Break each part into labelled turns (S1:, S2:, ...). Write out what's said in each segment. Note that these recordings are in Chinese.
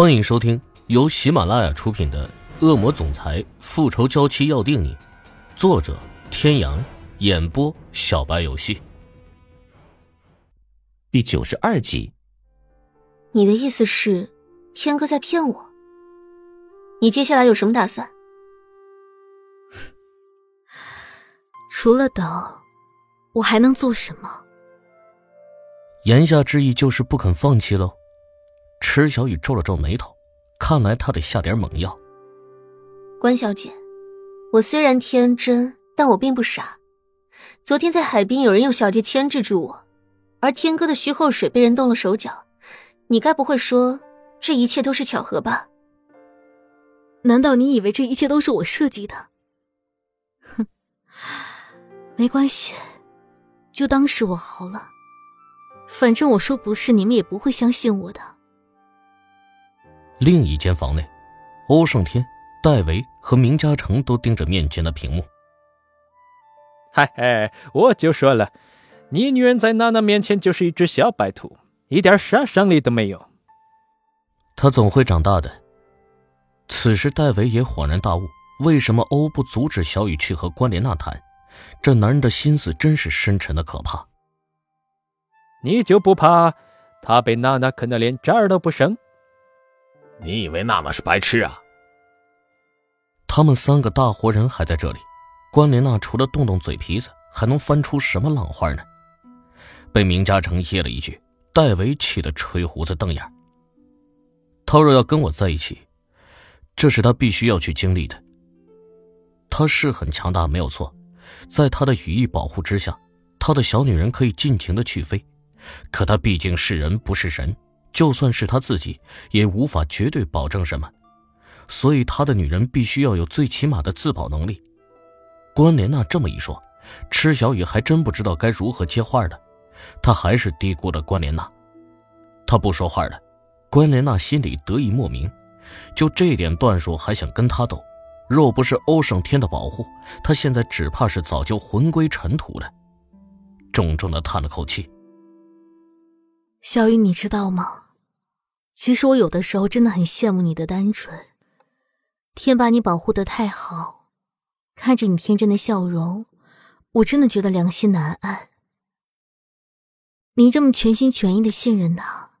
S1: 欢迎收听由喜马拉雅出品的《恶魔总裁复仇娇妻要定你》，作者：天阳，演播：小白游戏。
S2: 第九十二集。
S3: 你的意思是，天哥在骗我？你接下来有什么打算？
S4: 除了等，我还能做什么？
S1: 言下之意就是不肯放弃喽。池小雨皱了皱眉头，看来他得下点猛药。
S3: 关小姐，我虽然天真，但我并不傻。昨天在海边，有人用小剑牵制住我，而天哥的虚后水被人动了手脚。你该不会说这一切都是巧合吧？
S4: 难道你以为这一切都是我设计的？哼，没关系，就当是我好了。反正我说不是，你们也不会相信我的。
S1: 另一间房内，欧胜天、戴维和明嘉诚都盯着面前的屏幕。
S5: 嗨嗨，我就说了，你女人在娜娜面前就是一只小白兔。一点杀伤力都没有。
S1: 她总会长大的。此时，戴维也恍然大悟：为什么欧不阻止小雨去和关莲娜谈？这男人的心思真是深沉的可怕。
S5: 你就不怕他被娜娜啃得连渣儿都不剩？
S6: 你以为娜娜是白痴啊？
S1: 他们三个大活人还在这里，关莲娜除了动动嘴皮子，还能翻出什么浪花呢？被明嘉诚噎了一句。戴维气得吹胡子瞪眼。他若要跟我在一起，这是他必须要去经历的。他是很强大，没有错，在他的羽翼保护之下，他的小女人可以尽情的去飞。可他毕竟是人，不是神，就算是他自己，也无法绝对保证什么。所以他的女人必须要有最起码的自保能力。关莲娜这么一说，池小雨还真不知道该如何接话的。他还是低估了关莲娜，他不说话了。关莲娜心里得意莫名，就这点段数还想跟他斗，若不是欧胜天的保护，他现在只怕是早就魂归尘土了。重重的叹了口气。
S4: 小雨，你知道吗？其实我有的时候真的很羡慕你的单纯。天把你保护的太好，看着你天真的笑容，我真的觉得良心难安。你这么全心全意的信任他，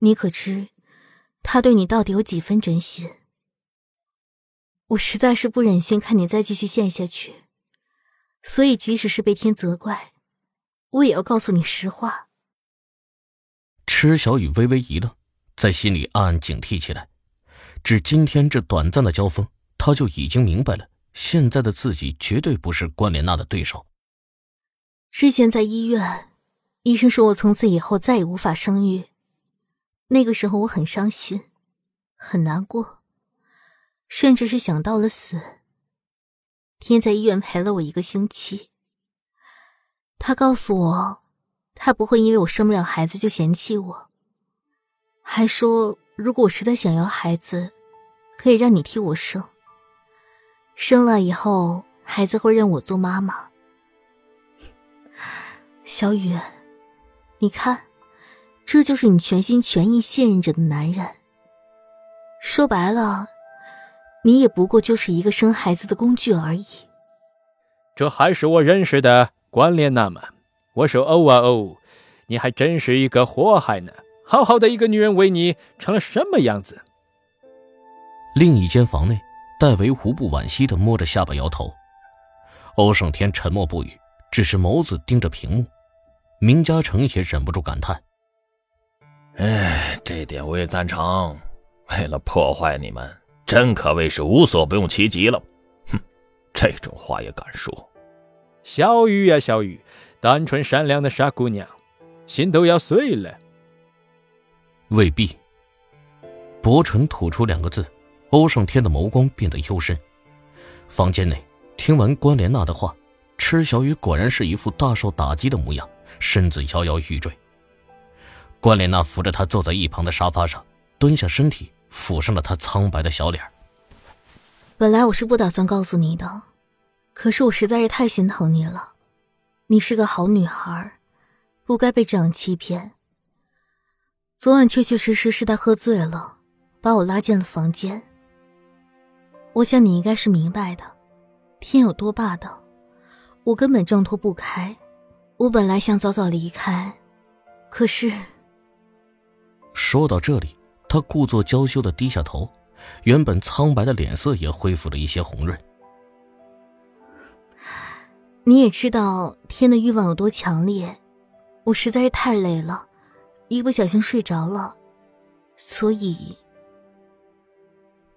S4: 你可知他对你到底有几分真心？我实在是不忍心看你再继续陷下去，所以即使是被天责怪，我也要告诉你实话。
S1: 池小雨微微一愣，在心里暗暗警惕起来。只今天这短暂的交锋，他就已经明白了，现在的自己绝对不是关莲娜的对手。
S4: 之前在医院。医生说我从此以后再也无法生育，那个时候我很伤心，很难过，甚至是想到了死。天在医院陪了我一个星期，他告诉我，他不会因为我生不了孩子就嫌弃我，还说如果我实在想要孩子，可以让你替我生，生了以后孩子会认我做妈妈。小雨。你看，这就是你全心全意信任着的男人。说白了，你也不过就是一个生孩子的工具而已。
S5: 这还是我认识的关莲娜吗？我说哦啊哦，你还真是一个祸害呢！好好的一个女人，为你成了什么样子？
S1: 另一间房内，戴维无不惋惜的摸着下巴摇头。欧胜天沉默不语，只是眸子盯着屏幕。明嘉诚也忍不住感叹：“
S6: 哎，这点我也赞成。为了破坏你们，真可谓是无所不用其极了。哼，这种话也敢说？
S5: 小雨呀，小雨，单纯善良的傻姑娘，心都要碎了。
S1: 未必。”薄唇吐出两个字，欧胜天的眸光变得幽深。房间内，听完关莲娜的话，池小雨果然是一副大受打击的模样。身子摇摇欲坠，关莲娜扶着他坐在一旁的沙发上，蹲下身体抚上了他苍白的小脸。
S4: 本来我是不打算告诉你的，可是我实在是太心疼你了。你是个好女孩，不该被这样欺骗。昨晚确确实实是他喝醉了，把我拉进了房间。我想你应该是明白的，天有多霸道，我根本挣脱不开。我本来想早早离开，可是……
S1: 说到这里，他故作娇羞的低下头，原本苍白的脸色也恢复了一些红润。
S4: 你也知道天的欲望有多强烈，我实在是太累了，一不小心睡着了，所以……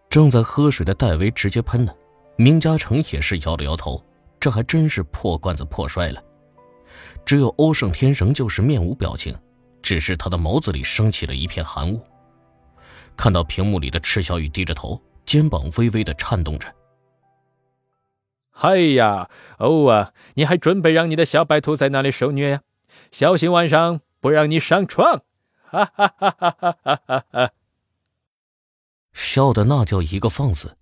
S1: 正在喝水的戴维直接喷了，明嘉诚也是摇了摇头，这还真是破罐子破摔了。只有欧胜天仍旧是面无表情，只是他的眸子里升起了一片寒雾。看到屏幕里的赤小雨低着头，肩膀微微的颤动着。
S5: 哎呀，欧啊，你还准备让你的小白兔在那里受虐呀？小心晚上不让你上床！哈哈哈哈哈哈哈！
S1: 笑的那叫一个放肆。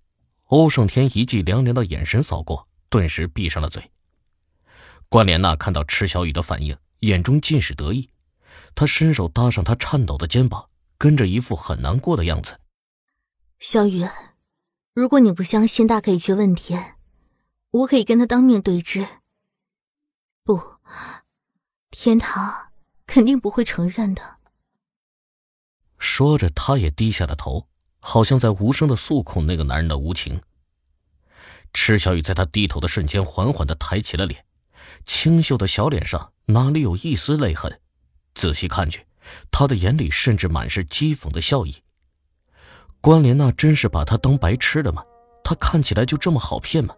S1: 欧胜天一记凉凉的眼神扫过，顿时闭上了嘴。关莲娜看到池小雨的反应，眼中尽是得意。她伸手搭上他颤抖的肩膀，跟着一副很难过的样子。
S4: 小雨，如果你不相信，大可以去问天，我可以跟他当面对质。不，天堂肯定不会承认的。
S1: 说着，他也低下了头，好像在无声的诉苦那个男人的无情。池小雨在他低头的瞬间，缓缓的抬起了脸。清秀的小脸上哪里有一丝泪痕？仔细看去，他的眼里甚至满是讥讽的笑意。关莲娜真是把他当白痴了吗？他看起来就这么好骗吗？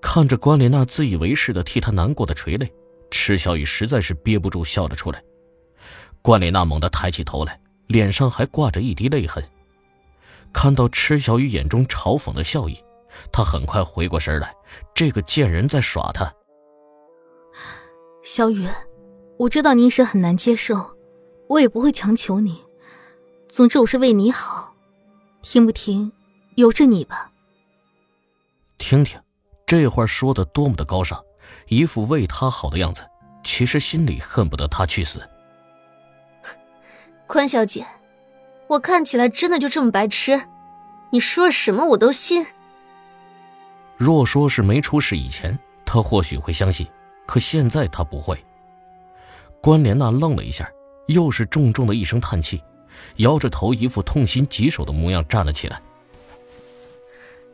S1: 看着关莲娜自以为是的替他难过的垂泪，池小雨实在是憋不住笑了出来。关莲娜猛地抬起头来，脸上还挂着一滴泪痕。看到池小雨眼中嘲讽的笑意。他很快回过神来，这个贱人在耍他。
S4: 小雨，我知道你一时很难接受，我也不会强求你。总之，我是为你好，听不听，由着你吧。
S1: 听听，这话说的多么的高尚，一副为他好的样子，其实心里恨不得他去死。
S3: 关小姐，我看起来真的就这么白痴？你说什么我都信。
S1: 若说是没出事以前，他或许会相信，可现在他不会。关莲娜愣了一下，又是重重的一声叹气，摇着头，一副痛心疾首的模样，站了起来。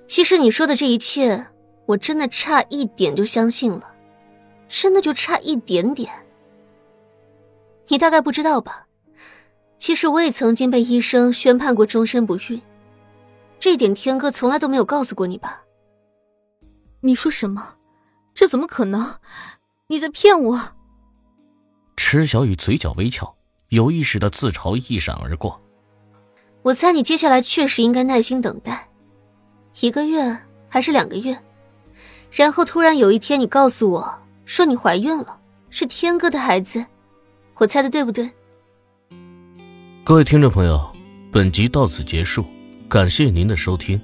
S3: 其实你说的这一切，我真的差一点就相信了，真的就差一点点。你大概不知道吧？其实我也曾经被医生宣判过终身不孕，这点天哥从来都没有告诉过你吧？
S4: 你说什么？这怎么可能？你在骗我！
S1: 池小雨嘴角微翘，有意识的自嘲一闪而过。
S3: 我猜你接下来确实应该耐心等待，一个月还是两个月？然后突然有一天，你告诉我说你怀孕了，是天哥的孩子，我猜的对不对？
S1: 各位听众朋友，本集到此结束，感谢您的收听。